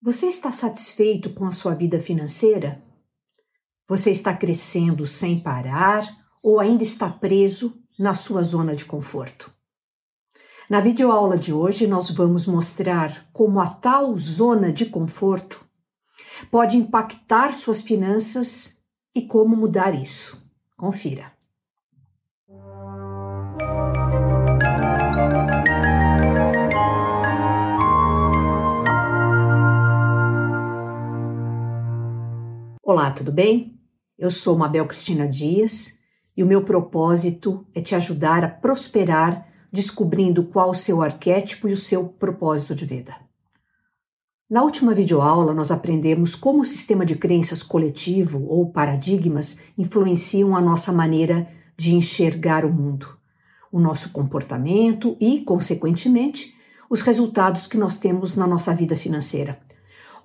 Você está satisfeito com a sua vida financeira? Você está crescendo sem parar ou ainda está preso na sua zona de conforto? Na videoaula de hoje, nós vamos mostrar como a tal zona de conforto pode impactar suas finanças e como mudar isso. Confira. Olá, tudo bem? Eu sou Mabel Cristina Dias e o meu propósito é te ajudar a prosperar descobrindo qual o seu arquétipo e o seu propósito de vida. Na última videoaula, nós aprendemos como o sistema de crenças coletivo ou paradigmas influenciam a nossa maneira de enxergar o mundo, o nosso comportamento e, consequentemente, os resultados que nós temos na nossa vida financeira.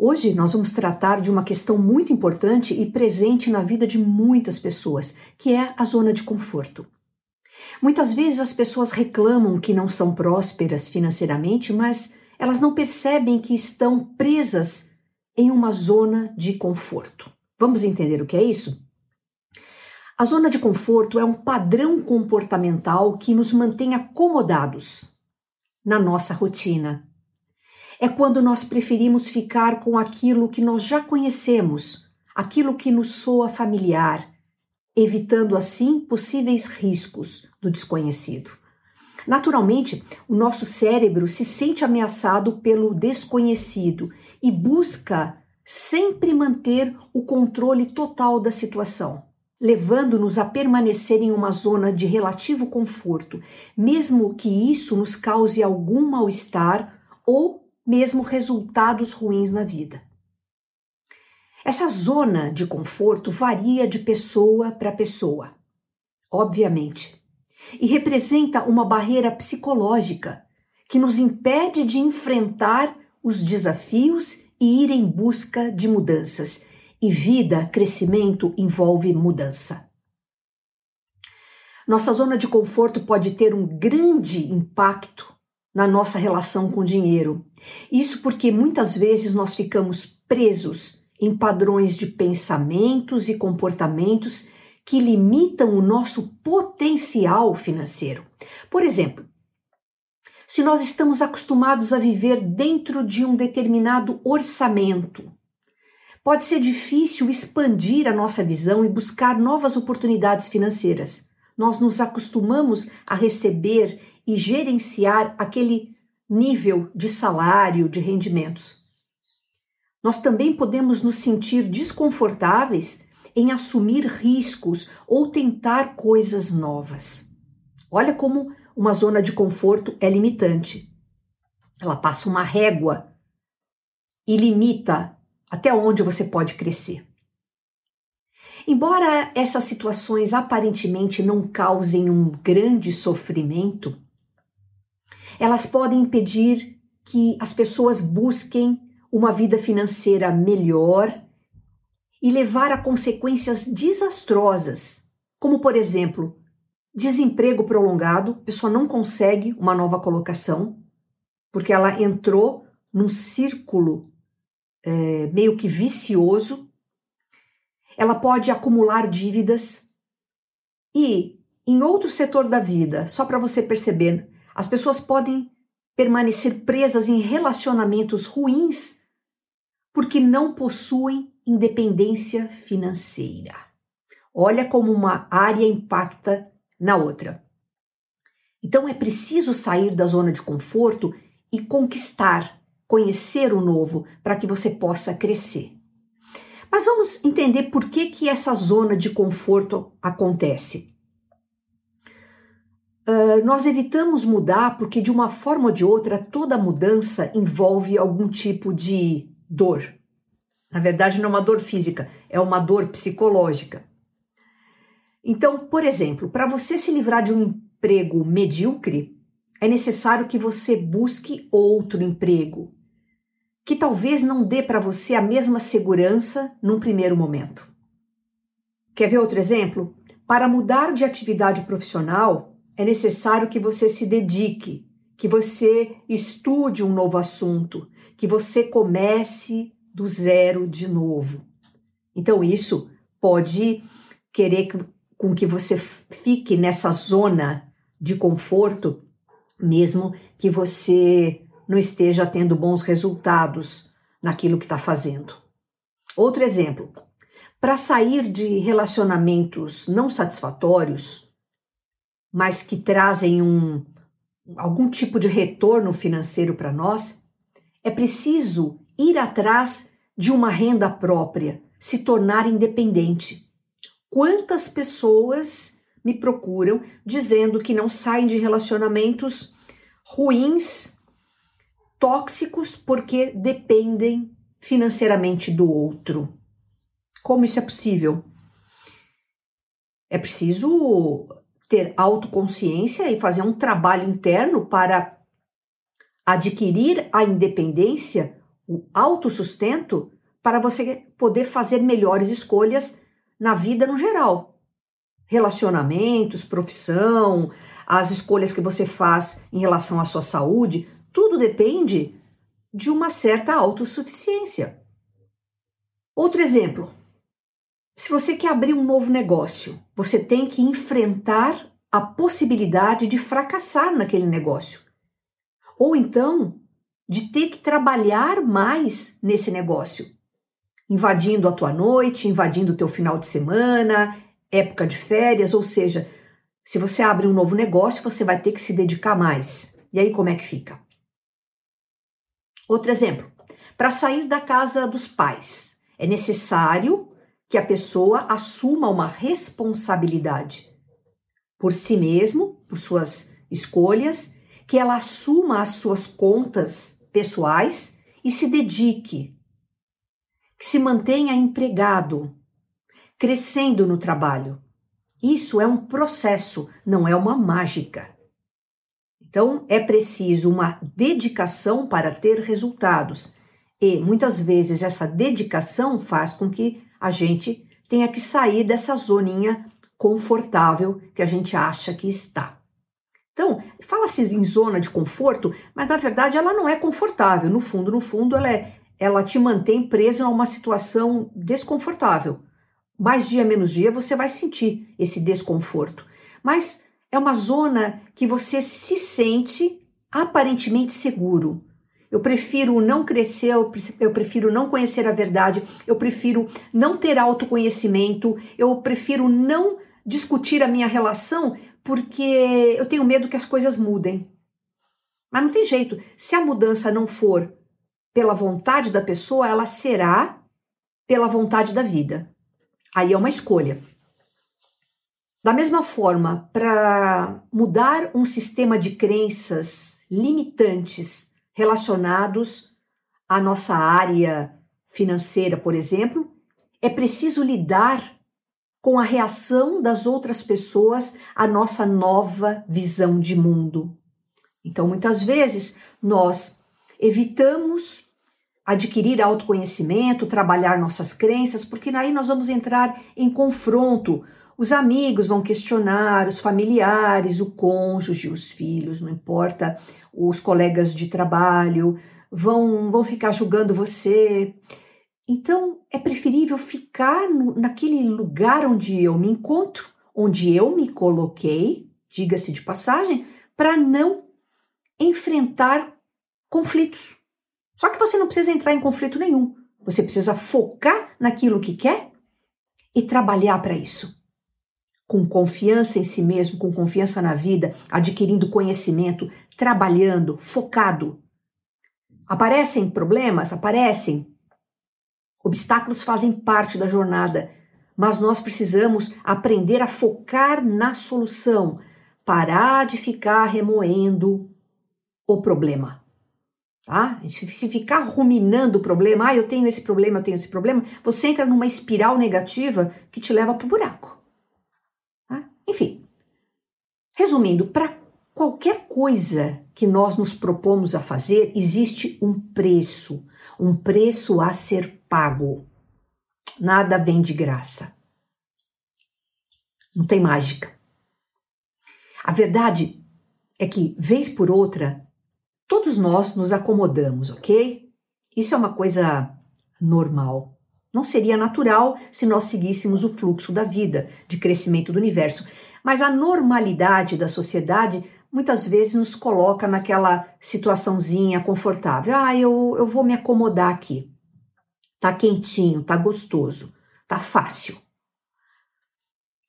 Hoje nós vamos tratar de uma questão muito importante e presente na vida de muitas pessoas, que é a zona de conforto. Muitas vezes as pessoas reclamam que não são prósperas financeiramente, mas elas não percebem que estão presas em uma zona de conforto. Vamos entender o que é isso? A zona de conforto é um padrão comportamental que nos mantém acomodados na nossa rotina, é quando nós preferimos ficar com aquilo que nós já conhecemos, aquilo que nos soa familiar, evitando assim possíveis riscos do desconhecido. Naturalmente, o nosso cérebro se sente ameaçado pelo desconhecido e busca sempre manter o controle total da situação, levando-nos a permanecer em uma zona de relativo conforto, mesmo que isso nos cause algum mal-estar ou mesmo resultados ruins na vida. Essa zona de conforto varia de pessoa para pessoa, obviamente, e representa uma barreira psicológica que nos impede de enfrentar os desafios e ir em busca de mudanças. E vida, crescimento envolve mudança. Nossa zona de conforto pode ter um grande impacto na nossa relação com o dinheiro. Isso porque muitas vezes nós ficamos presos em padrões de pensamentos e comportamentos que limitam o nosso potencial financeiro. Por exemplo, se nós estamos acostumados a viver dentro de um determinado orçamento, pode ser difícil expandir a nossa visão e buscar novas oportunidades financeiras. Nós nos acostumamos a receber e gerenciar aquele nível de salário, de rendimentos. Nós também podemos nos sentir desconfortáveis em assumir riscos ou tentar coisas novas. Olha como uma zona de conforto é limitante. Ela passa uma régua e limita até onde você pode crescer. Embora essas situações aparentemente não causem um grande sofrimento, elas podem impedir que as pessoas busquem uma vida financeira melhor e levar a consequências desastrosas, como por exemplo, desemprego prolongado, a pessoa não consegue uma nova colocação, porque ela entrou num círculo é, meio que vicioso, ela pode acumular dívidas. E, em outro setor da vida, só para você perceber, as pessoas podem permanecer presas em relacionamentos ruins porque não possuem independência financeira. Olha como uma área impacta na outra. Então é preciso sair da zona de conforto e conquistar, conhecer o novo para que você possa crescer. Mas vamos entender por que, que essa zona de conforto acontece. Uh, nós evitamos mudar porque, de uma forma ou de outra, toda mudança envolve algum tipo de dor. Na verdade, não é uma dor física, é uma dor psicológica. Então, por exemplo, para você se livrar de um emprego medíocre, é necessário que você busque outro emprego, que talvez não dê para você a mesma segurança num primeiro momento. Quer ver outro exemplo? Para mudar de atividade profissional, é necessário que você se dedique, que você estude um novo assunto, que você comece do zero de novo. Então, isso pode querer com que você fique nessa zona de conforto, mesmo que você não esteja tendo bons resultados naquilo que está fazendo. Outro exemplo: para sair de relacionamentos não satisfatórios, mas que trazem um, algum tipo de retorno financeiro para nós, é preciso ir atrás de uma renda própria, se tornar independente. Quantas pessoas me procuram dizendo que não saem de relacionamentos ruins, tóxicos, porque dependem financeiramente do outro? Como isso é possível? É preciso ter autoconsciência e fazer um trabalho interno para adquirir a independência, o autossustento, para você poder fazer melhores escolhas na vida no geral. Relacionamentos, profissão, as escolhas que você faz em relação à sua saúde, tudo depende de uma certa autossuficiência. Outro exemplo: se você quer abrir um novo negócio, você tem que enfrentar a possibilidade de fracassar naquele negócio. Ou então, de ter que trabalhar mais nesse negócio, invadindo a tua noite, invadindo o teu final de semana, época de férias, ou seja, se você abre um novo negócio, você vai ter que se dedicar mais. E aí como é que fica? Outro exemplo, para sair da casa dos pais, é necessário que a pessoa assuma uma responsabilidade por si mesmo, por suas escolhas, que ela assuma as suas contas pessoais e se dedique, que se mantenha empregado, crescendo no trabalho. Isso é um processo, não é uma mágica. Então, é preciso uma dedicação para ter resultados. E muitas vezes essa dedicação faz com que a gente tenha que sair dessa zoninha confortável que a gente acha que está. Então, fala-se em zona de conforto, mas na verdade ela não é confortável. No fundo, no fundo, ela, é, ela te mantém preso a uma situação desconfortável. Mais dia, menos dia, você vai sentir esse desconforto. Mas é uma zona que você se sente aparentemente seguro. Eu prefiro não crescer, eu prefiro não conhecer a verdade, eu prefiro não ter autoconhecimento, eu prefiro não discutir a minha relação porque eu tenho medo que as coisas mudem. Mas não tem jeito. Se a mudança não for pela vontade da pessoa, ela será pela vontade da vida. Aí é uma escolha. Da mesma forma, para mudar um sistema de crenças limitantes relacionados à nossa área financeira, por exemplo, é preciso lidar com a reação das outras pessoas à nossa nova visão de mundo. Então, muitas vezes, nós evitamos adquirir autoconhecimento, trabalhar nossas crenças, porque aí nós vamos entrar em confronto. Os amigos vão questionar, os familiares, o cônjuge, os filhos, não importa os colegas de trabalho vão, vão ficar julgando você. Então, é preferível ficar no, naquele lugar onde eu me encontro, onde eu me coloquei, diga-se de passagem, para não enfrentar conflitos. Só que você não precisa entrar em conflito nenhum. Você precisa focar naquilo que quer e trabalhar para isso. Com confiança em si mesmo, com confiança na vida, adquirindo conhecimento, trabalhando, focado. Aparecem problemas? Aparecem. Obstáculos fazem parte da jornada, mas nós precisamos aprender a focar na solução, parar de ficar remoendo o problema. Tá? Se ficar ruminando o problema, ah, eu tenho esse problema, eu tenho esse problema, você entra numa espiral negativa que te leva para o buraco. Tá? Enfim, resumindo, para Qualquer coisa que nós nos propomos a fazer, existe um preço, um preço a ser pago. Nada vem de graça. Não tem mágica. A verdade é que, vez por outra, Todos nós nos acomodamos, ok? Isso é uma coisa normal. Não seria natural se nós seguíssemos o fluxo da vida, de crescimento do universo. Mas a normalidade da sociedade muitas vezes nos coloca naquela situaçãozinha confortável. Ah, eu, eu vou me acomodar aqui. Tá quentinho, tá gostoso, tá fácil.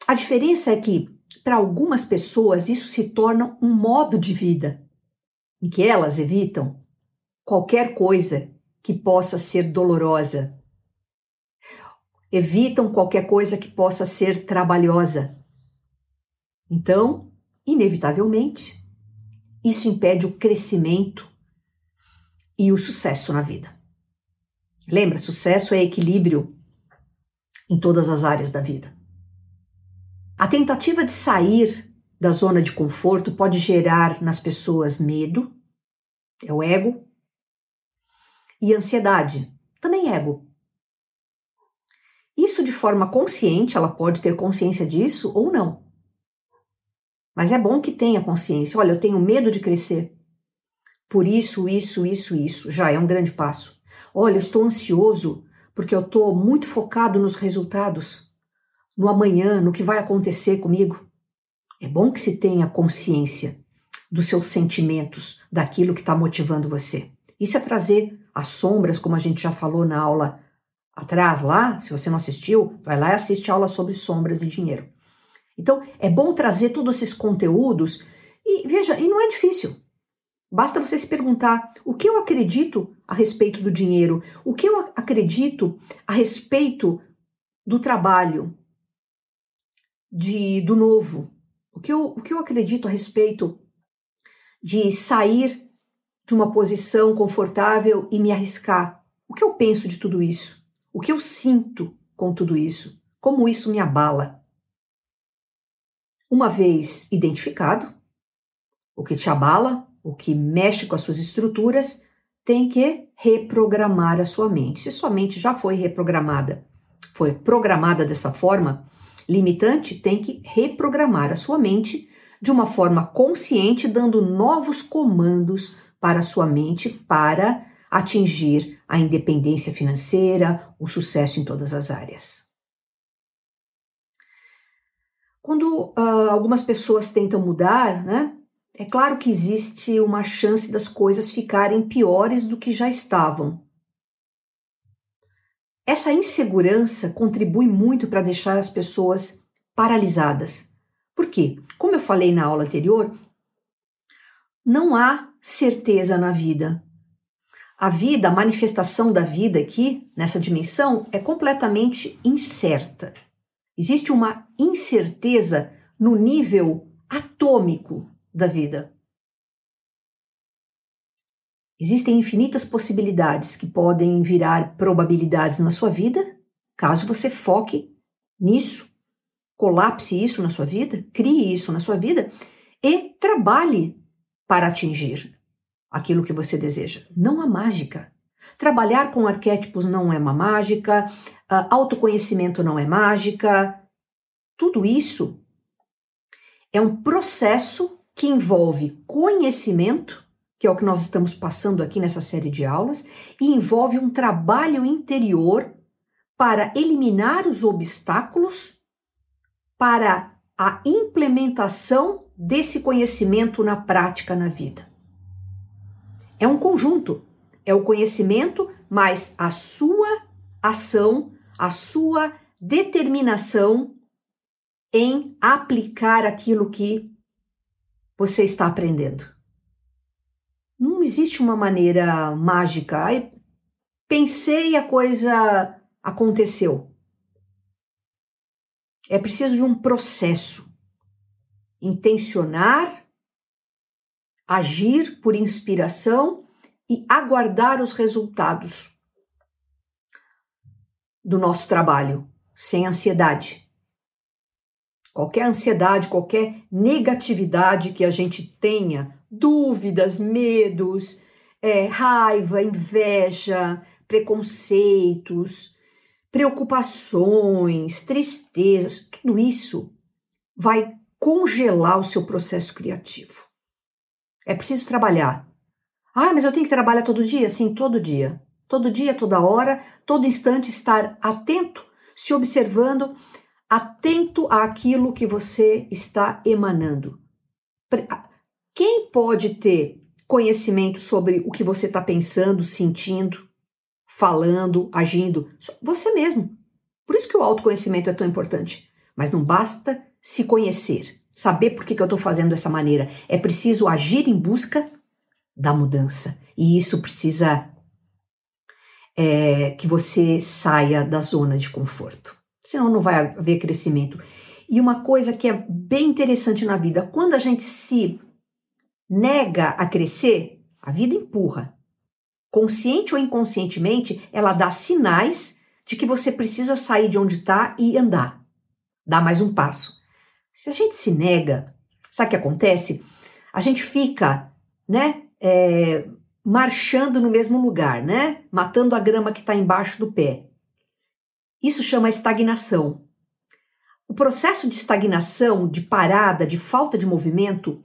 A diferença é que, para algumas pessoas, isso se torna um modo de vida, em que elas evitam qualquer coisa que possa ser dolorosa. Evitam qualquer coisa que possa ser trabalhosa. Então, inevitavelmente, isso impede o crescimento e o sucesso na vida. Lembra, sucesso é equilíbrio em todas as áreas da vida. A tentativa de sair da zona de conforto pode gerar nas pessoas medo, é o ego, e ansiedade, também ego. Isso de forma consciente, ela pode ter consciência disso ou não. Mas é bom que tenha consciência. Olha, eu tenho medo de crescer. Por isso, isso, isso, isso. Já é um grande passo. Olha, eu estou ansioso porque eu estou muito focado nos resultados, no amanhã, no que vai acontecer comigo. É bom que se tenha consciência dos seus sentimentos, daquilo que está motivando você. Isso é trazer as sombras, como a gente já falou na aula atrás lá. Se você não assistiu, vai lá e assiste a aula sobre sombras e dinheiro. Então, é bom trazer todos esses conteúdos e veja, e não é difícil. Basta você se perguntar o que eu acredito a respeito do dinheiro, o que eu acredito a respeito do trabalho, de do novo, o que eu, o que eu acredito a respeito de sair de uma posição confortável e me arriscar. O que eu penso de tudo isso? O que eu sinto com tudo isso? Como isso me abala? Uma vez identificado o que te abala, o que mexe com as suas estruturas, tem que reprogramar a sua mente. Se sua mente já foi reprogramada, foi programada dessa forma limitante, tem que reprogramar a sua mente de uma forma consciente, dando novos comandos para a sua mente para atingir a independência financeira, o sucesso em todas as áreas. Quando uh, algumas pessoas tentam mudar, né, é claro que existe uma chance das coisas ficarem piores do que já estavam. Essa insegurança contribui muito para deixar as pessoas paralisadas. Por quê? Como eu falei na aula anterior, não há certeza na vida. A vida, a manifestação da vida aqui, nessa dimensão, é completamente incerta. Existe uma incerteza no nível atômico da vida. Existem infinitas possibilidades que podem virar probabilidades na sua vida, caso você foque nisso, colapse isso na sua vida, crie isso na sua vida e trabalhe para atingir aquilo que você deseja. Não há mágica. Trabalhar com arquétipos não é uma mágica, uh, autoconhecimento não é mágica. Tudo isso é um processo que envolve conhecimento, que é o que nós estamos passando aqui nessa série de aulas, e envolve um trabalho interior para eliminar os obstáculos para a implementação desse conhecimento na prática na vida. É um conjunto, é o conhecimento mais a sua ação, a sua determinação em aplicar aquilo que você está aprendendo. Não existe uma maneira mágica. Ai, pensei e a coisa aconteceu. É preciso de um processo. Intencionar, agir por inspiração e aguardar os resultados do nosso trabalho, sem ansiedade. Qualquer ansiedade, qualquer negatividade que a gente tenha, dúvidas, medos, é, raiva, inveja, preconceitos, preocupações, tristezas, tudo isso vai congelar o seu processo criativo. É preciso trabalhar Ah, mas eu tenho que trabalhar todo dia? Sim, todo dia. Todo dia, toda hora, todo instante estar atento, se observando, atento àquilo que você está emanando. Quem pode ter conhecimento sobre o que você está pensando, sentindo, falando, agindo? Você mesmo. Por isso que o autoconhecimento é tão importante. Mas não basta se conhecer, saber por que, que eu estou fazendo dessa maneira. É preciso agir em busca da mudança. E isso precisa é, que você saia da zona de conforto. Senão não vai haver crescimento. E uma coisa que é bem interessante na vida, quando a gente se nega a crescer, a vida empurra. Consciente ou inconscientemente, ela dá sinais de que você precisa sair de onde está e andar. Dar mais um passo. Se a gente se nega, sabe o que acontece? A gente fica, né, é, marchando no mesmo lugar, né? Matando a grama que está embaixo do pé. Isso chama estagnação. O processo de estagnação, de parada, de falta de movimento,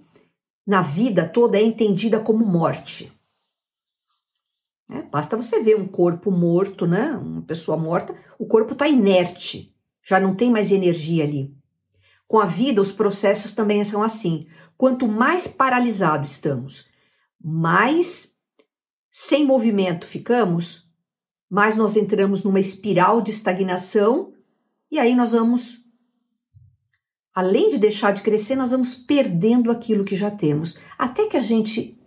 na vida toda é entendida como morte. É, basta você ver um corpo morto, né? Uma pessoa morta, o corpo está inerte, já não tem mais energia ali. Com a vida, os processos também são assim. Quanto mais paralisado estamos, mais sem movimento ficamos, mais nós entramos numa espiral de estagnação e aí nós vamos, além de deixar de crescer, nós vamos perdendo aquilo que já temos, até que a gente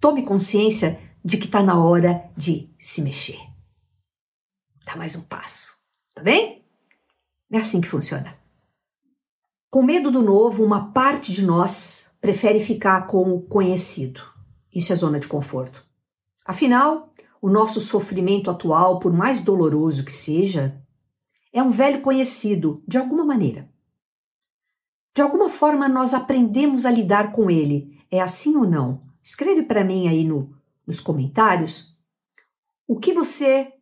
tome consciência de que está na hora de se mexer. Dá mais um passo, tá bem? É assim que funciona. Com medo do novo, uma parte de nós prefere ficar com o conhecido. Isso é zona de conforto. Afinal, o nosso sofrimento atual, por mais doloroso que seja, é um velho conhecido, de alguma maneira. De alguma forma, nós aprendemos a lidar com ele. É assim ou não? Escreve para mim aí no, nos comentários o que você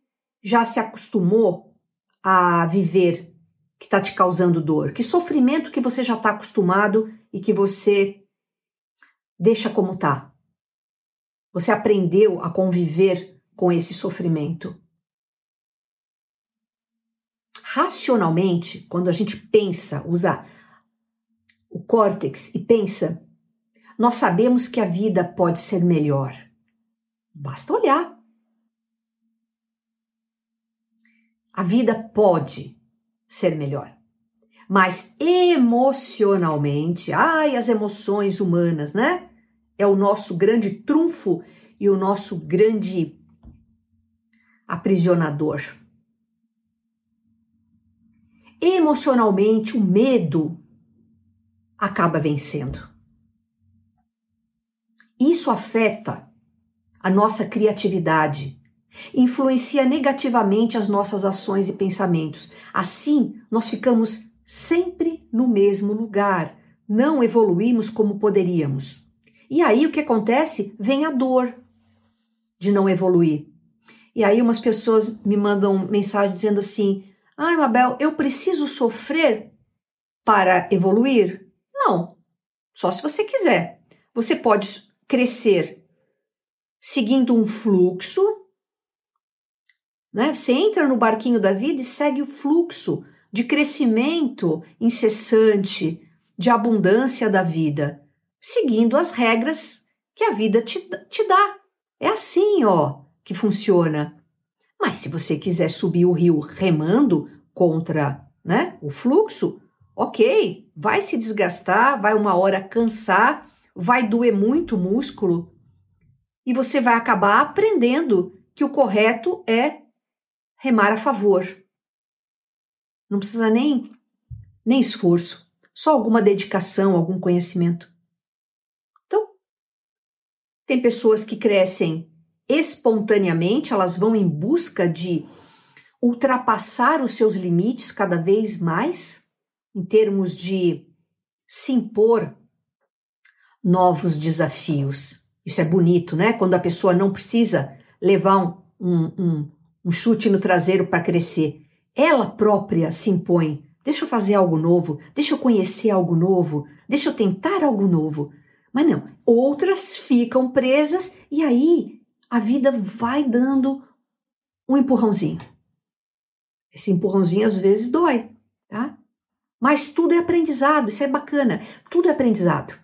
já se acostumou a viver que está te causando dor, que sofrimento que você já está acostumado e que você deixa como está. Você aprendeu a conviver com esse sofrimento. Racionalmente, quando a gente pensa, usa o córtex e pensa, nós sabemos que a vida pode ser melhor. Basta olhar. A vida pode ser melhor. Mas emocionalmente, ai, as emoções humanas, né? É o nosso grande trunfo e o nosso grande aprisionador. Emocionalmente, o medo acaba vencendo. Isso afeta a nossa criatividade, influencia negativamente as nossas ações e pensamentos. Assim, nós ficamos sempre no mesmo lugar, não evoluímos como poderíamos. E aí o que acontece? Vem a dor de não evoluir. E aí umas pessoas me mandam mensagem dizendo assim: "Ai, ah, Mabel, eu preciso sofrer para evoluir?" Não. Só se você quiser. Você pode crescer seguindo um fluxo, né? Você entra no barquinho da vida e segue o fluxo de crescimento incessante, de abundância da vida seguindo as regras que a vida te, te dá. É assim, ó, que funciona. Mas se você quiser subir o rio remando contra né, o fluxo, ok, vai se desgastar, vai uma hora cansar, vai doer muito o músculo e você vai acabar aprendendo que o correto é remar a favor. Não precisa nem, nem esforço, só alguma dedicação, algum conhecimento. Tem pessoas que crescem espontaneamente, elas vão em busca de ultrapassar os seus limites cada vez mais, em termos de se impor novos desafios. Isso é bonito, né? Quando a pessoa não precisa levar um, um, um, chute no traseiro para crescer. Ela própria se impõe. Deixa eu fazer algo novo, deixa eu conhecer algo novo, deixa eu tentar algo novo. Mas não, outras ficam presas e aí a vida vai dando um empurrãozinho. Esse empurrãozinho às vezes dói, tá? Mas tudo é aprendizado, isso é bacana. Tudo é aprendizado.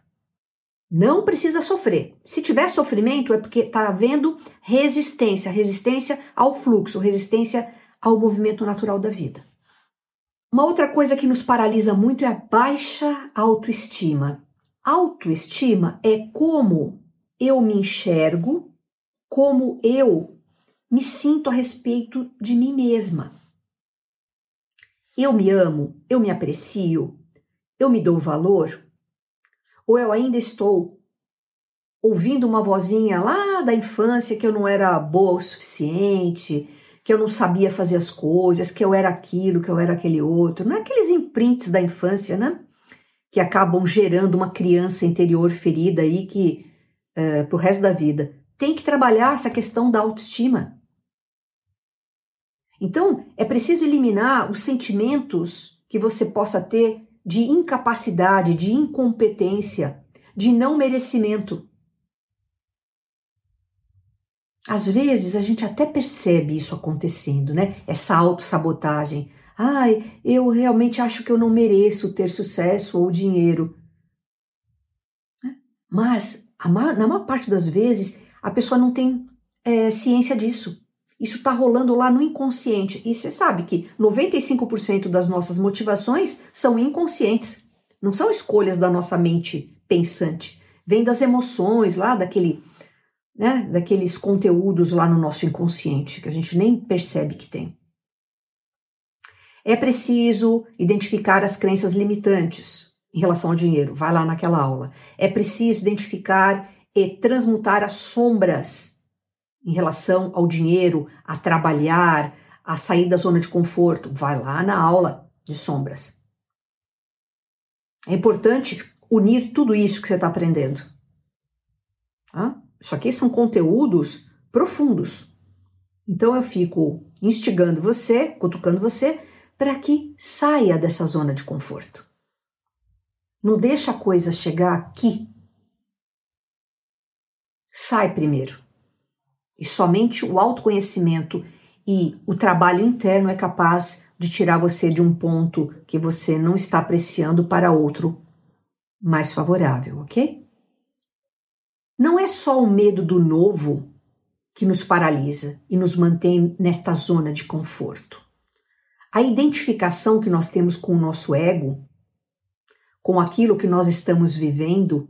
Não precisa sofrer. Se tiver sofrimento é porque está havendo resistência, resistência ao fluxo, resistência ao movimento natural da vida. Uma outra coisa que nos paralisa muito é a baixa autoestima. Autoestima é como eu me enxergo, como eu me sinto a respeito de mim mesma. Eu me amo, eu me aprecio, eu me dou valor, ou eu ainda estou ouvindo uma vozinha lá da infância que eu não era boa o suficiente, que eu não sabia fazer as coisas, que eu era aquilo, que eu era aquele outro. Não é aqueles imprints da infância, né? Que acabam gerando uma criança interior ferida aí que é, pro resto da vida. Tem que trabalhar essa questão da autoestima. Então, é preciso eliminar os sentimentos que você possa ter de incapacidade, de incompetência, de não merecimento. Às vezes a gente até percebe isso acontecendo, né? Essa autossabotagem. Ai, eu realmente acho que eu não mereço ter sucesso ou dinheiro. Mas, na maior parte das vezes, a pessoa não tem é, ciência disso. Isso está rolando lá no inconsciente. E você sabe que 95% das nossas motivações são inconscientes. Não são escolhas da nossa mente pensante. Vem das emoções lá, daquele, né, daqueles conteúdos lá no nosso inconsciente, que a gente nem percebe que tem. É preciso identificar as crenças limitantes em relação ao dinheiro. Vai lá naquela aula. É preciso identificar e transmutar as sombras em relação ao dinheiro, a trabalhar, a sair da zona de conforto, vai lá na aula de sombras. É importante unir tudo isso que você está aprendendo. Tá? Isso aqui são conteúdos profundos. Então eu fico instigando você, cutucando você, para que saia dessa zona de conforto. Não deixa a coisa chegar aqui. Sai primeiro. E somente o autoconhecimento e o trabalho interno é capaz de tirar você de um ponto que você não está apreciando para outro mais favorável, ok? Não é só o medo do novo que nos paralisa e nos mantém nesta zona de conforto. A identificação que nós temos com o nosso ego, com aquilo que nós estamos vivendo,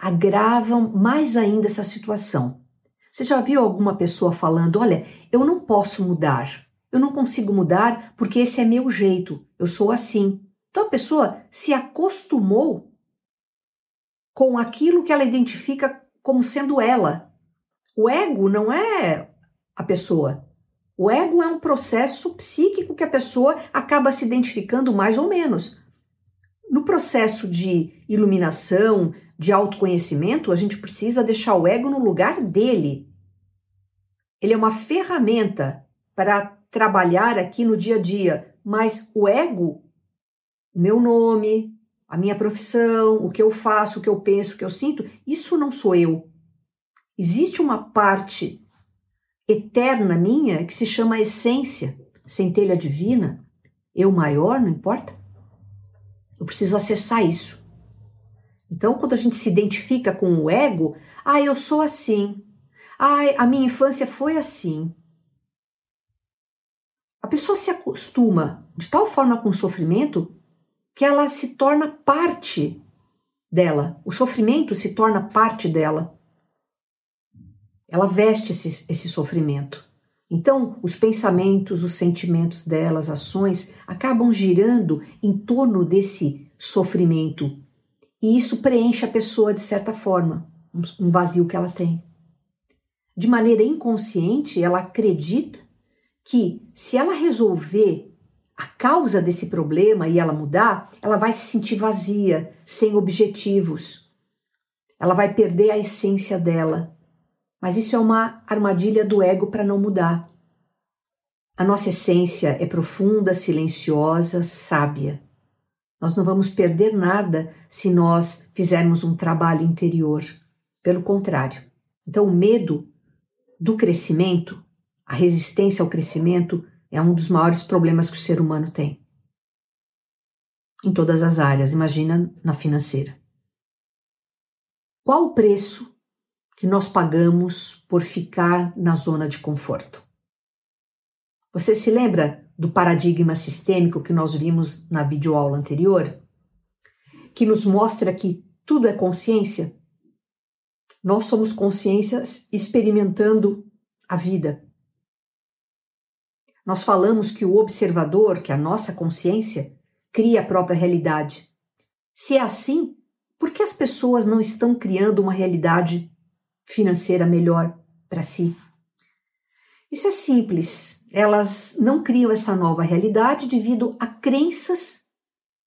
agravam mais ainda essa situação você já viu alguma pessoa falando: olha, eu não posso mudar, eu não consigo mudar porque esse é meu jeito, eu sou assim. Então a pessoa se acostumou com aquilo que ela identifica como sendo ela. O ego não é a pessoa. O ego é um processo psíquico que a pessoa acaba se identificando mais ou menos. No processo de iluminação, de autoconhecimento, a gente precisa deixar o ego no lugar dele. Ele é uma ferramenta para trabalhar aqui no dia a dia, mas o ego, o meu nome, a minha profissão, o que eu faço, o que eu penso, o que eu sinto, isso não sou eu. Existe uma parte eterna minha que se chama essência, centelha divina, eu maior, não importa. Eu preciso acessar isso. Então, quando a gente se identifica com o ego, ah, eu sou assim. Ah, a minha infância foi assim. A pessoa se acostuma de tal forma com o sofrimento que ela se torna parte dela. O sofrimento se torna parte dela. Ela veste esse, esse sofrimento. Então, os pensamentos, os sentimentos dela, as ações acabam girando em torno desse sofrimento e isso preenche a pessoa de certa forma, um vazio que ela tem. De maneira inconsciente, ela acredita que se ela resolver a causa desse problema e ela mudar, ela vai se sentir vazia, sem objetivos. Ela vai perder a essência dela. Mas isso é uma armadilha do ego para não mudar. A nossa essência é profunda, silenciosa, sábia. Nós não vamos perder nada se nós fizermos um trabalho interior. Pelo contrário. Então, o medo do crescimento, a resistência ao crescimento, é um dos maiores problemas que o ser humano tem. Em todas as áreas, imagina na financeira. Qual o preço que nós pagamos por ficar na zona de conforto? Você se lembra do paradigma sistêmico que nós vimos na videoaula anterior? Que nos mostra que tudo é consciência? Nós somos consciências experimentando a vida. Nós falamos que o observador, que a nossa consciência, cria a própria realidade. Se é assim, por que as pessoas não estão criando uma realidade financeira melhor para si? Isso é simples. Elas não criam essa nova realidade devido a crenças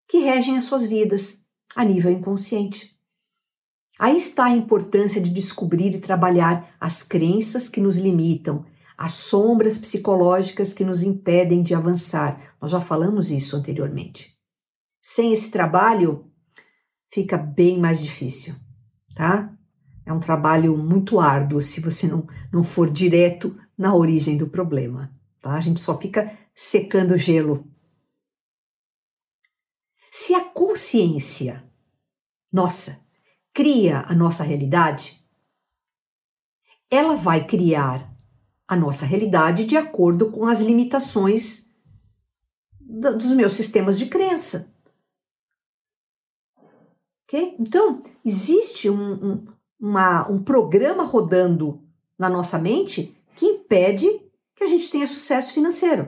que regem as suas vidas a nível inconsciente. Aí está a importância de descobrir e trabalhar as crenças que nos limitam, as sombras psicológicas que nos impedem de avançar. Nós já falamos isso anteriormente. Sem esse trabalho, fica bem mais difícil, tá? É um trabalho muito árduo se você não, não for direto na origem do problema, tá? A gente só fica secando gelo. Se a consciência nossa cria a nossa realidade, ela vai criar a nossa realidade de acordo com as limitações dos meus sistemas de crença. Okay? Então, existe um, um, uma, um programa rodando na nossa mente que impede que a gente tenha sucesso financeiro,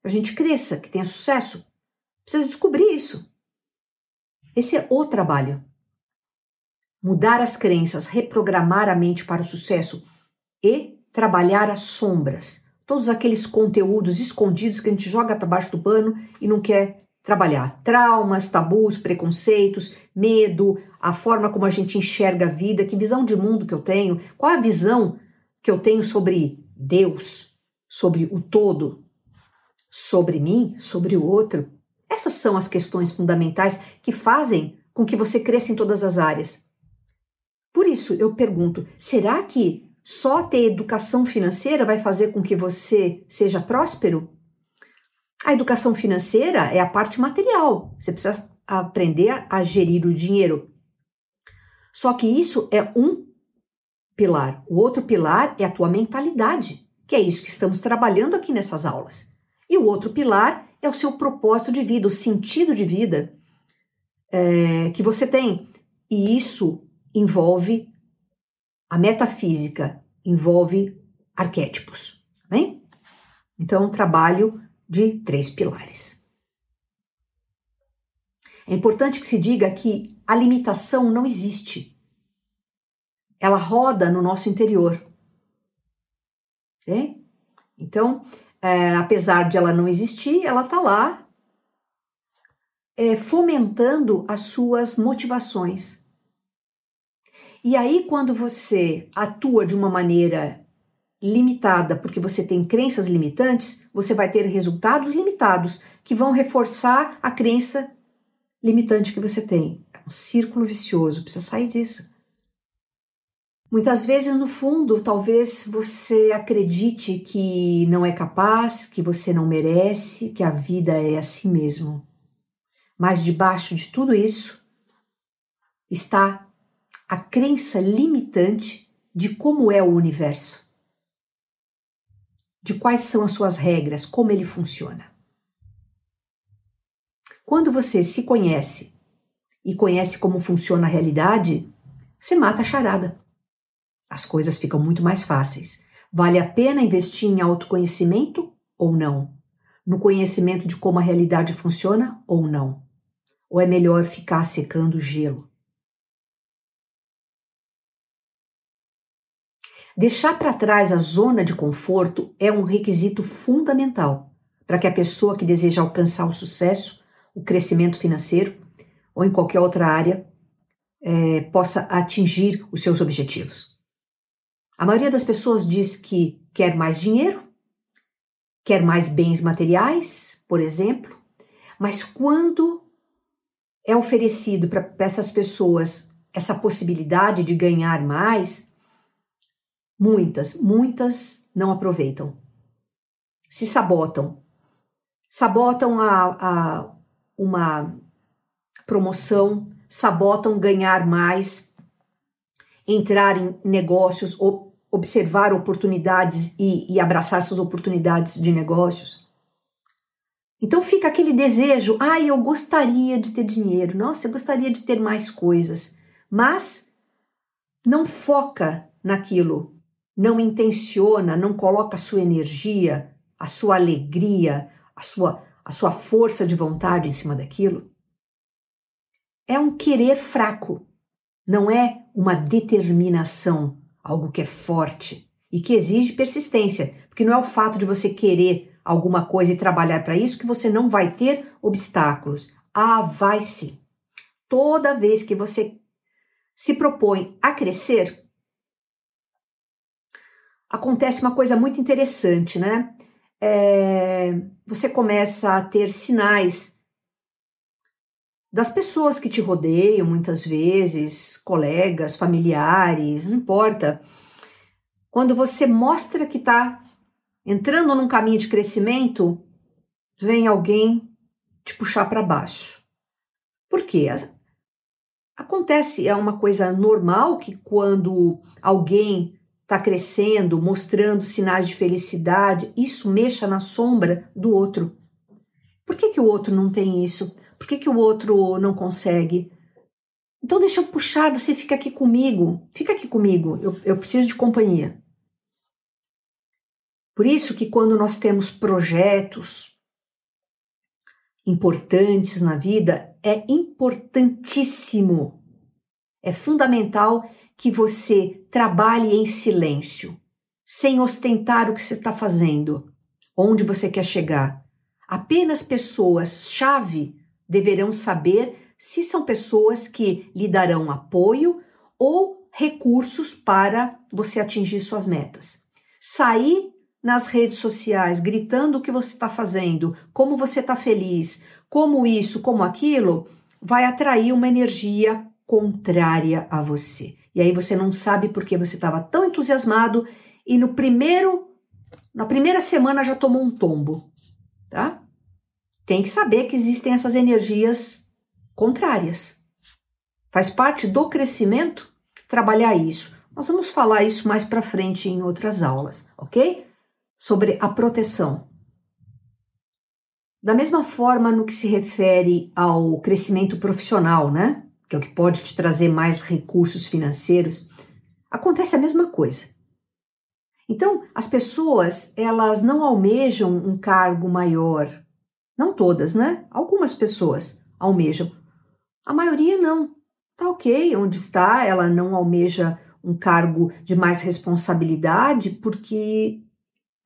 que a gente cresça, que tenha sucesso. Precisa descobrir isso. Esse é o trabalho. Mudar as crenças, reprogramar a mente para o sucesso e trabalhar as sombras. Todos aqueles conteúdos escondidos que a gente joga para baixo do pano e não quer trabalhar. Traumas, tabus, preconceitos, medo, a forma como a gente enxerga a vida, que visão de mundo que eu tenho, qual a visão que eu tenho sobre Deus, sobre o todo, sobre mim, sobre o outro. Essas são as questões fundamentais que fazem com que você cresça em todas as áreas. Por isso, eu pergunto: será que só ter educação financeira vai fazer com que você seja próspero? A educação financeira é a parte material. Você precisa aprender a gerir o dinheiro. Só que isso é um pilar. O outro pilar é a tua mentalidade, que é isso que estamos trabalhando aqui nessas aulas. E o outro pilar é o seu propósito de vida, o sentido de vida é, que você tem. E isso envolve a metafísica, envolve arquétipos, tá bem? Então, um trabalho de três pilares. É importante que se diga que a limitação não existe. Ela roda no nosso interior. Okay? Então, é, apesar de ela não existir, ela está lá é, fomentando as suas motivações. E aí, quando você atua de uma maneira limitada, porque você tem crenças limitantes, você vai ter resultados limitados que vão reforçar a crença limitante que você tem. É um círculo vicioso, precisa sair disso. Muitas vezes, no fundo, talvez você acredite que não é capaz, que você não merece, que a vida é assim mesmo. Mas debaixo de tudo isso está a crença limitante de como é o universo de quais são as suas regras, como ele funciona. Quando você se conhece e conhece como funciona a realidade, você mata a charada. As coisas ficam muito mais fáceis. Vale a pena investir em autoconhecimento ou não? No conhecimento de como a realidade funciona ou não? Ou é melhor ficar secando o gelo? Deixar para trás a zona de conforto é um requisito fundamental para que a pessoa que deseja alcançar o sucesso, o crescimento financeiro ou em qualquer outra área é, possa atingir os seus objetivos. A maioria das pessoas diz que quer mais dinheiro, quer mais bens materiais, por exemplo, mas quando é oferecido para essas pessoas essa possibilidade de ganhar mais, muitas, muitas não aproveitam. Se sabotam. Sabotam a, a uma promoção, sabotam ganhar mais, entrar em negócios, observar oportunidades e, e abraçar essas oportunidades de negócios. Então fica aquele desejo, ah, eu gostaria de ter dinheiro, nossa, eu gostaria de ter mais coisas, mas não foca naquilo, não intenciona, não coloca a sua energia, a sua alegria, a sua, a sua força de vontade em cima daquilo. É um querer fraco, não é uma determinação, algo que é forte e que exige persistência, porque não é o fato de você querer alguma coisa e trabalhar para isso que você não vai ter obstáculos. Ah, vai sim. Toda vez que você se propõe a crescer, acontece uma coisa muito interessante, né? É, você começa a ter sinais das pessoas que te rodeiam, muitas vezes, colegas, familiares, não importa. Quando você mostra que está entrando num caminho de crescimento, vem alguém te puxar para baixo. Por quê? Acontece, é uma coisa normal que quando alguém está crescendo, mostrando sinais de felicidade, isso mexa na sombra do outro. Por que, que o outro não tem isso? Por que, que o outro não consegue? Então deixa eu puxar, você fica aqui comigo, fica aqui comigo, eu, eu preciso de companhia. Por isso que quando nós temos projetos importantes na vida, é importantíssimo, é fundamental que você trabalhe em silêncio, sem ostentar o que você está fazendo, onde você quer chegar. Apenas pessoas-chave deverão saber se são pessoas que lhe darão apoio ou recursos para você atingir suas metas. Sair nas redes sociais gritando o que você está fazendo, como você está feliz, como isso, como aquilo, vai atrair uma energia contrária a você. E aí você não sabe porque você estava tão entusiasmado e no primeiro na primeira semana já tomou um tombo, tá? Tem que saber que existem essas energias contrárias. Faz parte do crescimento trabalhar isso. Nós vamos falar isso mais para frente em outras aulas, ok? sobre a proteção. Da mesma forma, no que se refere ao crescimento profissional, né? Que é o que pode te trazer mais recursos financeiros, acontece a mesma coisa. Então, as pessoas, elas não almejam um cargo maior. Não todas, né? Algumas pessoas almejam. A maioria não. Tá ok onde está, ela não almeja um cargo de mais responsabilidade porque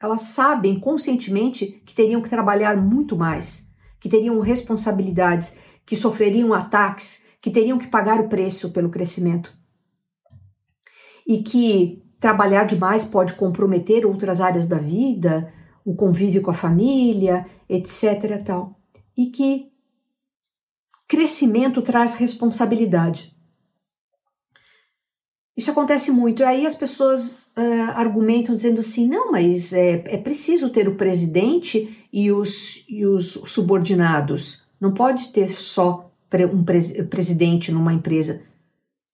elas sabem conscientemente que teriam que trabalhar muito mais, que teriam responsabilidades, que sofreriam ataques, que teriam que pagar o preço pelo crescimento. E que trabalhar demais pode comprometer outras áreas da vida, o convívio com a família, etc. Tal. E que crescimento traz responsabilidade. Isso acontece muito. E aí as pessoas uh, argumentam dizendo assim: não, mas é, é preciso ter o presidente e os, e os subordinados. Não pode ter só um pres presidente numa empresa.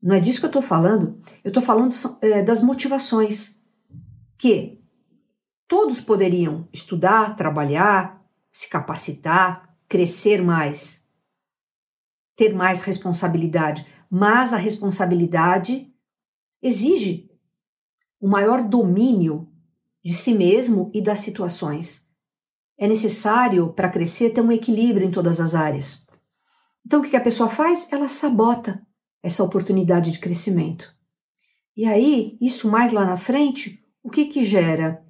Não é disso que eu estou falando. Eu estou falando é, das motivações. Que todos poderiam estudar, trabalhar, se capacitar, crescer mais, ter mais responsabilidade. Mas a responsabilidade exige um maior domínio de si mesmo e das situações. É necessário, para crescer, ter um equilíbrio em todas as áreas. Então, o que a pessoa faz? Ela sabota essa oportunidade de crescimento. E aí, isso mais lá na frente, o que que gera?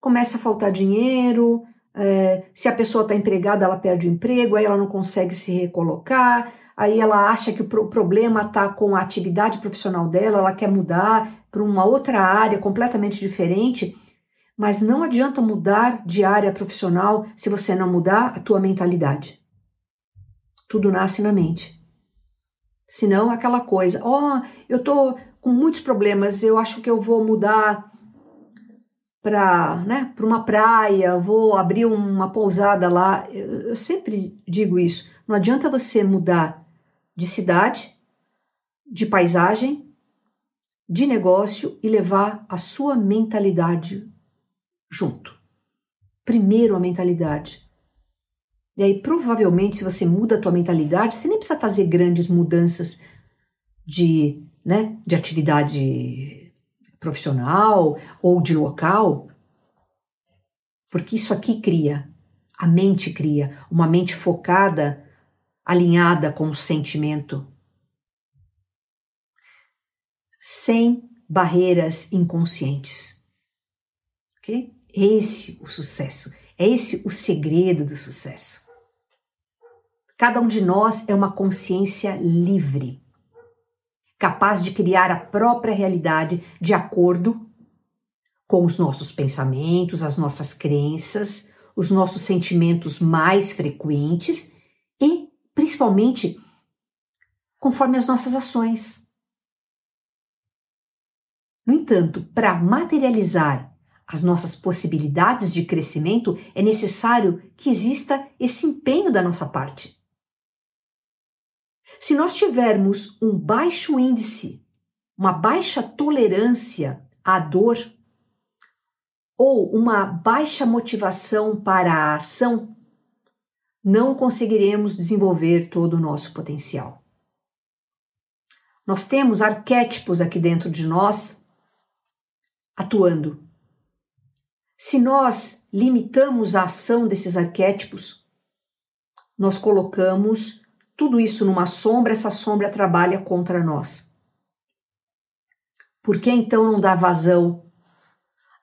Começa a faltar dinheiro, é, se a pessoa está empregada, ela perde o emprego, aí ela não consegue se recolocar, aí ela acha que o problema está com a atividade profissional dela, ela quer mudar para uma outra área completamente diferente, mas não adianta mudar de área profissional se você não mudar a tua mentalidade. Tudo nasce na mente. Senão, aquela coisa, ó, oh, eu tô com muitos problemas, eu acho que eu vou mudar para né, uma praia, vou abrir uma pousada lá. Eu, eu sempre digo isso. Não adianta você mudar de cidade, de paisagem, de negócio e levar a sua mentalidade junto. Primeiro a mentalidade. E aí, provavelmente, se você muda a tua mentalidade, você nem precisa fazer grandes mudanças de, né, de atividade profissional ou de local, porque isso aqui cria, a mente cria, uma mente focada, alinhada com o sentimento, sem barreiras inconscientes. Ok? Esse o sucesso. É esse o segredo do sucesso. Cada um de nós é uma consciência livre, capaz de criar a própria realidade de acordo com os nossos pensamentos, as nossas crenças, os nossos sentimentos mais frequentes e, principalmente, conforme as nossas ações. No entanto, para materializar as nossas possibilidades de crescimento, é necessário que exista esse empenho da nossa parte. Se nós tivermos um baixo índice, uma baixa tolerância à dor, ou uma baixa motivação para a ação, não conseguiremos desenvolver todo o nosso potencial. Nós temos arquétipos aqui dentro de nós atuando. Se nós limitamos a ação desses arquétipos, nós colocamos tudo isso numa sombra, essa sombra trabalha contra nós. Por que então não dar vazão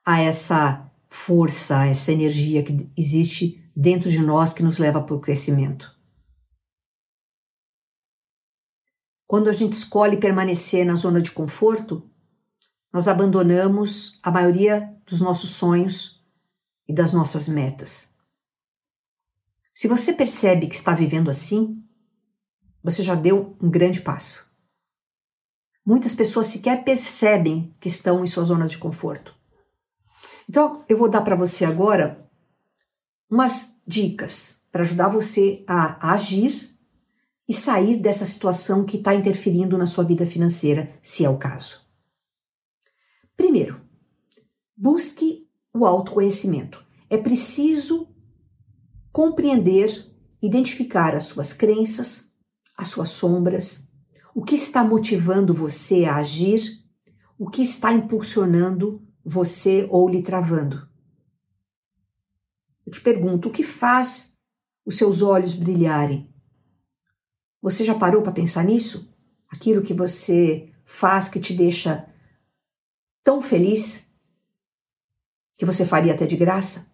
a essa força, a essa energia que existe dentro de nós que nos leva para o crescimento? Quando a gente escolhe permanecer na zona de conforto, nós abandonamos a maioria dos nossos sonhos e das nossas metas. Se você percebe que está vivendo assim, você já deu um grande passo. Muitas pessoas sequer percebem que estão em sua zona de conforto. Então, eu vou dar para você agora umas dicas para ajudar você a agir e sair dessa situação que está interferindo na sua vida financeira, se é o caso. Primeiro, busque o autoconhecimento. É preciso compreender, identificar as suas crenças, as suas sombras, o que está motivando você a agir, o que está impulsionando você ou lhe travando. Eu te pergunto, o que faz os seus olhos brilharem? Você já parou para pensar nisso? Aquilo que você faz que te deixa tão feliz que você faria até de graça?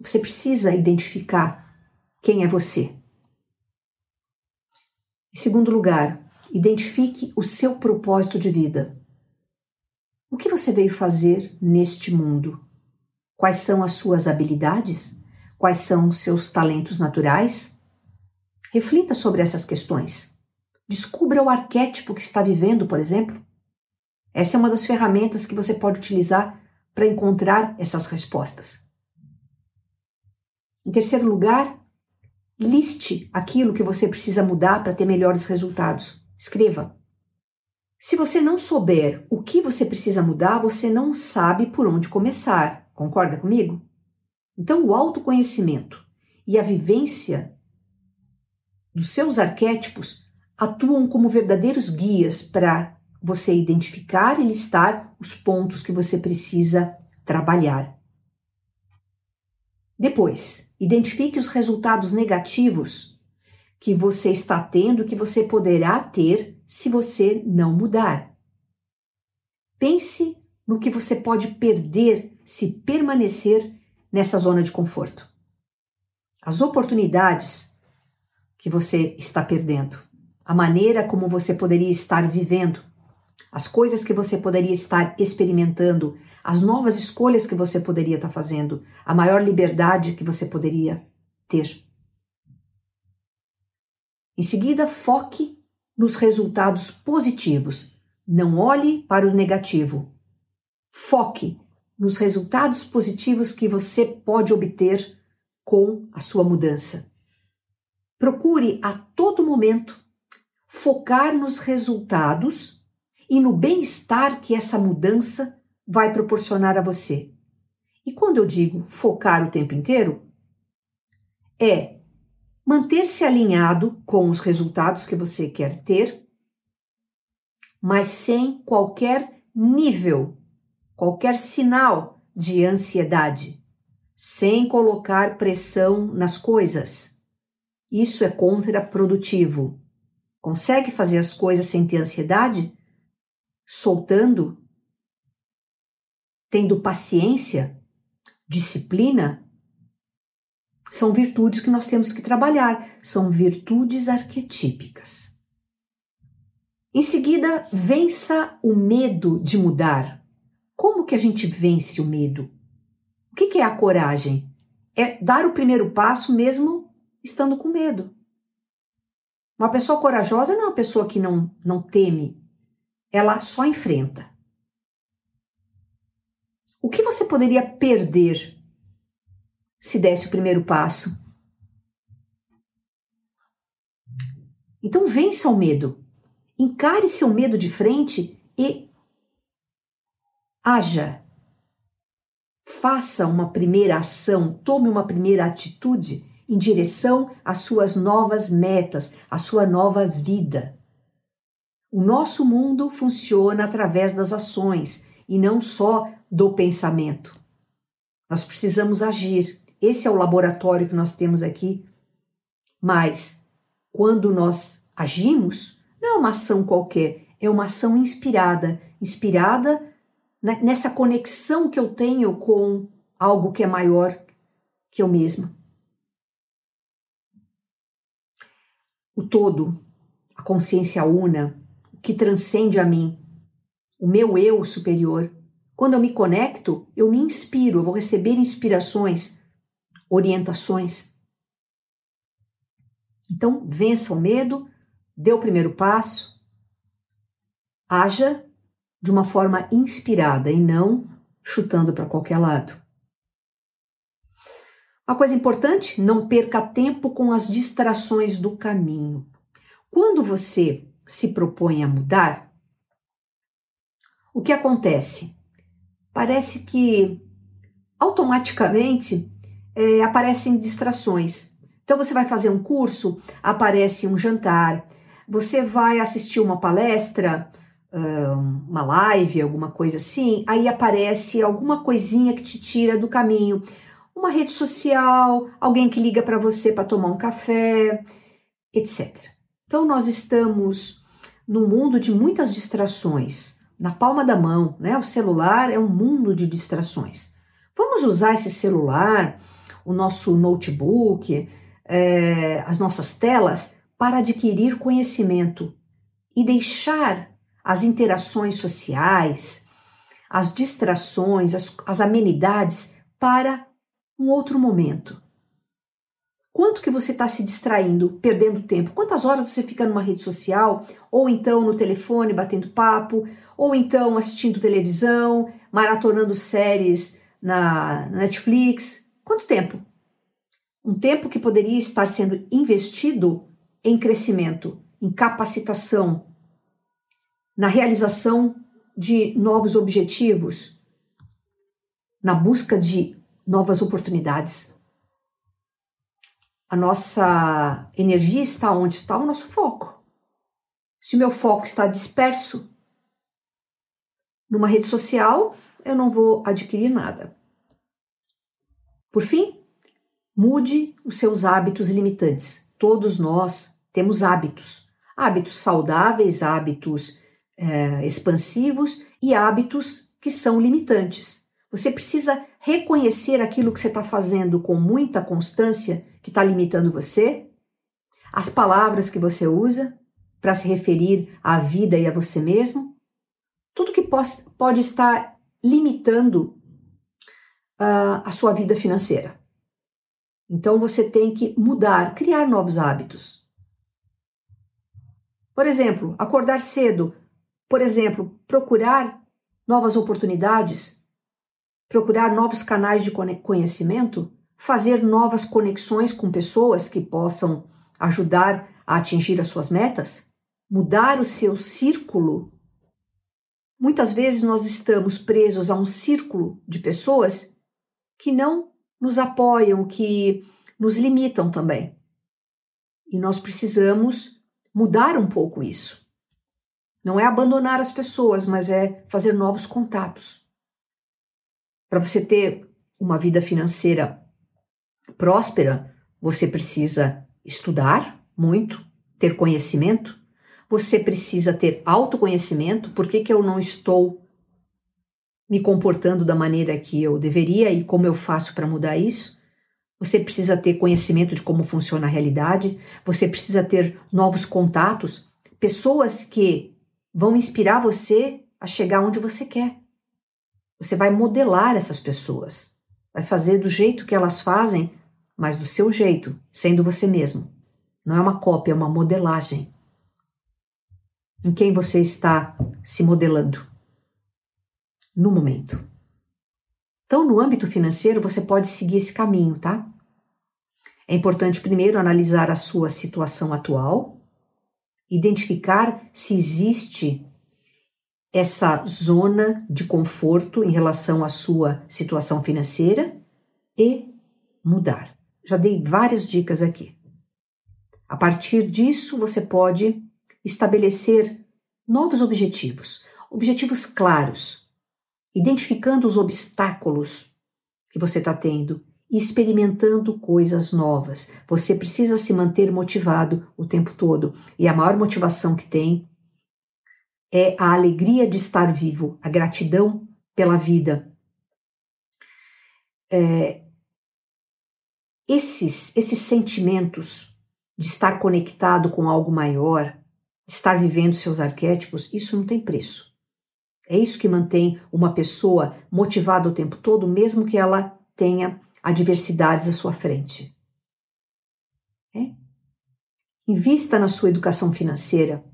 Você precisa identificar quem é você. Em segundo lugar, identifique o seu propósito de vida. O que você veio fazer neste mundo? Quais são as suas habilidades? Quais são os seus talentos naturais? Reflita sobre essas questões. Descubra o arquétipo que está vivendo, por exemplo. Essa é uma das ferramentas que você pode utilizar para encontrar essas respostas. Em terceiro lugar, liste aquilo que você precisa mudar para ter melhores resultados. Escreva. Se você não souber o que você precisa mudar, você não sabe por onde começar. Concorda comigo? Então, o autoconhecimento e a vivência dos seus arquétipos atuam como verdadeiros guias para você identificar e listar os pontos que você precisa trabalhar. Depois, identifique os resultados negativos que você está tendo, que você poderá ter se você não mudar. Pense no que você pode perder se permanecer nessa zona de conforto. As oportunidades que você está perdendo, a maneira como você poderia estar vivendo, as coisas que você poderia estar experimentando, as novas escolhas que você poderia estar fazendo, a maior liberdade que você poderia ter. Em seguida, foque nos resultados positivos. Não olhe para o negativo. Foque nos resultados positivos que você pode obter com a sua mudança. Procure a todo momento focar nos resultados e no bem-estar que essa mudança vai proporcionar a você. E quando eu digo focar o tempo inteiro, é manter-se alinhado com os resultados que você quer ter, mas sem qualquer nível, qualquer sinal de ansiedade, sem colocar pressão nas coisas. Isso é contraprodutivo. Consegue fazer as coisas sem ter ansiedade? Soltando? Tendo paciência? Disciplina? São virtudes que nós temos que trabalhar, são virtudes arquetípicas. Em seguida, vença o medo de mudar. Como que a gente vence o medo? O que é a coragem? É dar o primeiro passo mesmo estando com medo. Uma pessoa corajosa não é uma pessoa que não, não teme, ela só enfrenta. O que você poderia perder se desse o primeiro passo. Então vença o medo. Encare seu medo de frente e haja. Faça uma primeira ação, tome uma primeira atitude em direção às suas novas metas, à sua nova vida. O nosso mundo funciona através das ações e não só do pensamento. Nós precisamos agir. Esse é o laboratório que nós temos aqui. Mas quando nós agimos, não é uma ação qualquer, é uma ação inspirada inspirada nessa conexão que eu tenho com algo que é maior que eu mesma. O todo, a consciência una, que transcende a mim, o meu eu superior. Quando eu me conecto, eu me inspiro, eu vou receber inspirações orientações. Então, vença o medo, dê o primeiro passo, haja de uma forma inspirada e não chutando para qualquer lado. Uma coisa importante, não perca tempo com as distrações do caminho. Quando você se propõe a mudar, o que acontece? Parece que automaticamente é, aparecem distrações. Então, você vai fazer um curso, aparece um jantar, você vai assistir uma palestra, uma live, alguma coisa assim, aí aparece alguma coisinha que te tira do caminho. Uma rede social, alguém que liga para você para tomar um café, etc. Então, nós estamos num mundo de muitas distrações, na palma da mão, né? O celular é um mundo de distrações. Vamos usar esse celular o nosso notebook, é, as nossas telas, para adquirir conhecimento e deixar as interações sociais, as distrações, as, as amenidades para um outro momento. Quanto que você está se distraindo, perdendo tempo? Quantas horas você fica numa rede social, ou então no telefone batendo papo, ou então assistindo televisão, maratonando séries na Netflix? Quanto tempo? Um tempo que poderia estar sendo investido em crescimento, em capacitação, na realização de novos objetivos, na busca de novas oportunidades. A nossa energia está onde está o nosso foco. Se o meu foco está disperso numa rede social, eu não vou adquirir nada. Por fim, mude os seus hábitos limitantes. Todos nós temos hábitos, hábitos saudáveis, hábitos é, expansivos e hábitos que são limitantes. Você precisa reconhecer aquilo que você está fazendo com muita constância que está limitando você, as palavras que você usa para se referir à vida e a você mesmo, tudo que pode estar limitando uh, a sua vida financeira. Então você tem que mudar, criar novos hábitos. Por exemplo, acordar cedo. Por exemplo, procurar novas oportunidades, procurar novos canais de conhecimento, fazer novas conexões com pessoas que possam ajudar a atingir as suas metas, mudar o seu círculo. Muitas vezes nós estamos presos a um círculo de pessoas que não nos apoiam, que nos limitam também. E nós precisamos mudar um pouco isso. Não é abandonar as pessoas, mas é fazer novos contatos. Para você ter uma vida financeira próspera, você precisa estudar muito, ter conhecimento, você precisa ter autoconhecimento. Por que, que eu não estou me comportando da maneira que eu deveria e como eu faço para mudar isso? Você precisa ter conhecimento de como funciona a realidade, você precisa ter novos contatos, pessoas que vão inspirar você a chegar onde você quer. Você vai modelar essas pessoas, vai fazer do jeito que elas fazem, mas do seu jeito, sendo você mesmo. Não é uma cópia, é uma modelagem. Em quem você está se modelando no momento. Então, no âmbito financeiro, você pode seguir esse caminho, tá? É importante primeiro analisar a sua situação atual, identificar se existe essa zona de conforto em relação à sua situação financeira e mudar. Já dei várias dicas aqui. A partir disso, você pode estabelecer novos objetivos, objetivos claros, identificando os obstáculos que você está tendo e experimentando coisas novas. Você precisa se manter motivado o tempo todo e a maior motivação que tem é a alegria de estar vivo, a gratidão pela vida. É, esses, esses sentimentos de estar conectado com algo maior, estar vivendo seus arquétipos, isso não tem preço. É isso que mantém uma pessoa motivada o tempo todo, mesmo que ela tenha adversidades à sua frente. É? Invista na sua educação financeira.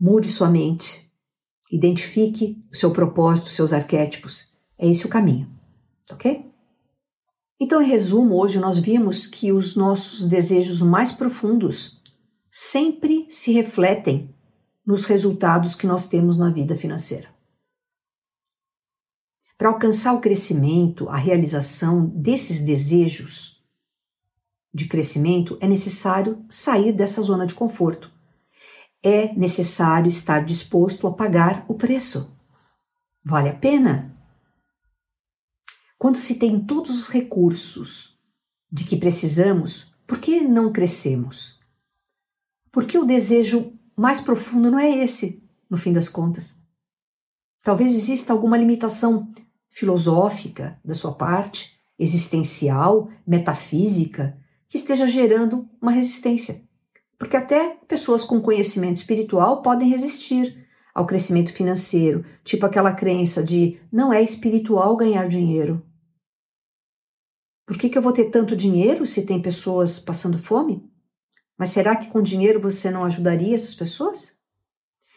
Mude sua mente. Identifique o seu propósito, os seus arquétipos. É esse o caminho. Ok? Então, em resumo, hoje nós vimos que os nossos desejos mais profundos sempre se refletem nos resultados que nós temos na vida financeira. Para alcançar o crescimento, a realização desses desejos de crescimento, é necessário sair dessa zona de conforto. É necessário estar disposto a pagar o preço. Vale a pena quando se tem todos os recursos de que precisamos, por que não crescemos? Porque o desejo mais profundo não é esse, no fim das contas. Talvez exista alguma limitação filosófica da sua parte, existencial, metafísica, que esteja gerando uma resistência. Porque até pessoas com conhecimento espiritual podem resistir ao crescimento financeiro, tipo aquela crença de não é espiritual ganhar dinheiro. Por que, que eu vou ter tanto dinheiro se tem pessoas passando fome? Mas será que com dinheiro você não ajudaria essas pessoas?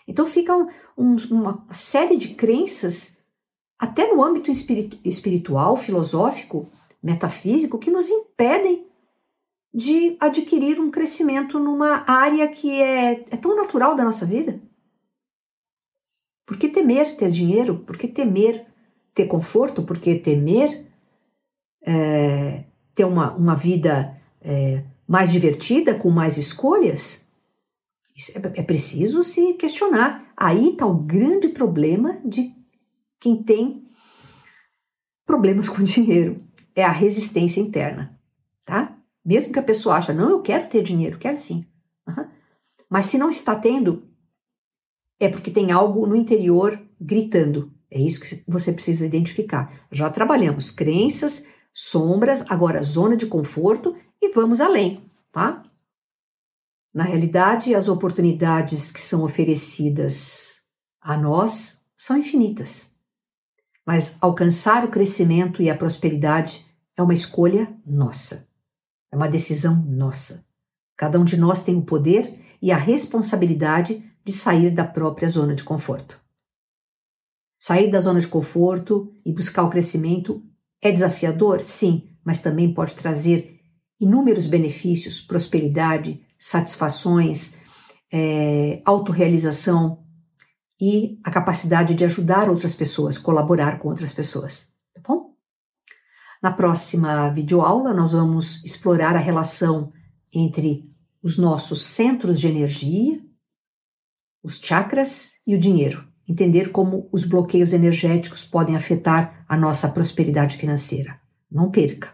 Então fica um, um, uma série de crenças, até no âmbito espiritu espiritual, filosófico, metafísico, que nos impedem de adquirir um crescimento numa área que é, é tão natural da nossa vida. Por que temer ter dinheiro? Por que temer ter conforto? Por que temer é, ter uma, uma vida é, mais divertida, com mais escolhas? É, é preciso se questionar. Aí está o grande problema de quem tem problemas com dinheiro. É a resistência interna? Mesmo que a pessoa ache, não, eu quero ter dinheiro, quero sim. Uhum. Mas se não está tendo, é porque tem algo no interior gritando. É isso que você precisa identificar. Já trabalhamos crenças, sombras, agora zona de conforto e vamos além, tá? Na realidade, as oportunidades que são oferecidas a nós são infinitas. Mas alcançar o crescimento e a prosperidade é uma escolha nossa. É uma decisão nossa. Cada um de nós tem o poder e a responsabilidade de sair da própria zona de conforto. Sair da zona de conforto e buscar o crescimento é desafiador? Sim, mas também pode trazer inúmeros benefícios, prosperidade, satisfações, é, autorrealização e a capacidade de ajudar outras pessoas, colaborar com outras pessoas. Na próxima videoaula, nós vamos explorar a relação entre os nossos centros de energia, os chakras e o dinheiro. Entender como os bloqueios energéticos podem afetar a nossa prosperidade financeira. Não perca!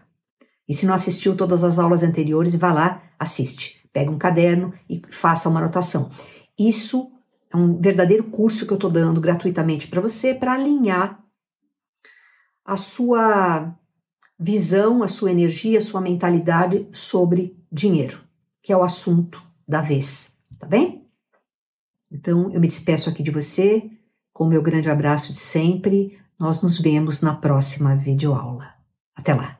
E se não assistiu todas as aulas anteriores, vá lá, assiste. Pega um caderno e faça uma anotação. Isso é um verdadeiro curso que eu estou dando gratuitamente para você para alinhar a sua visão, a sua energia, a sua mentalidade sobre dinheiro, que é o assunto da vez, tá bem? Então eu me despeço aqui de você com o meu grande abraço de sempre. Nós nos vemos na próxima videoaula. Até lá!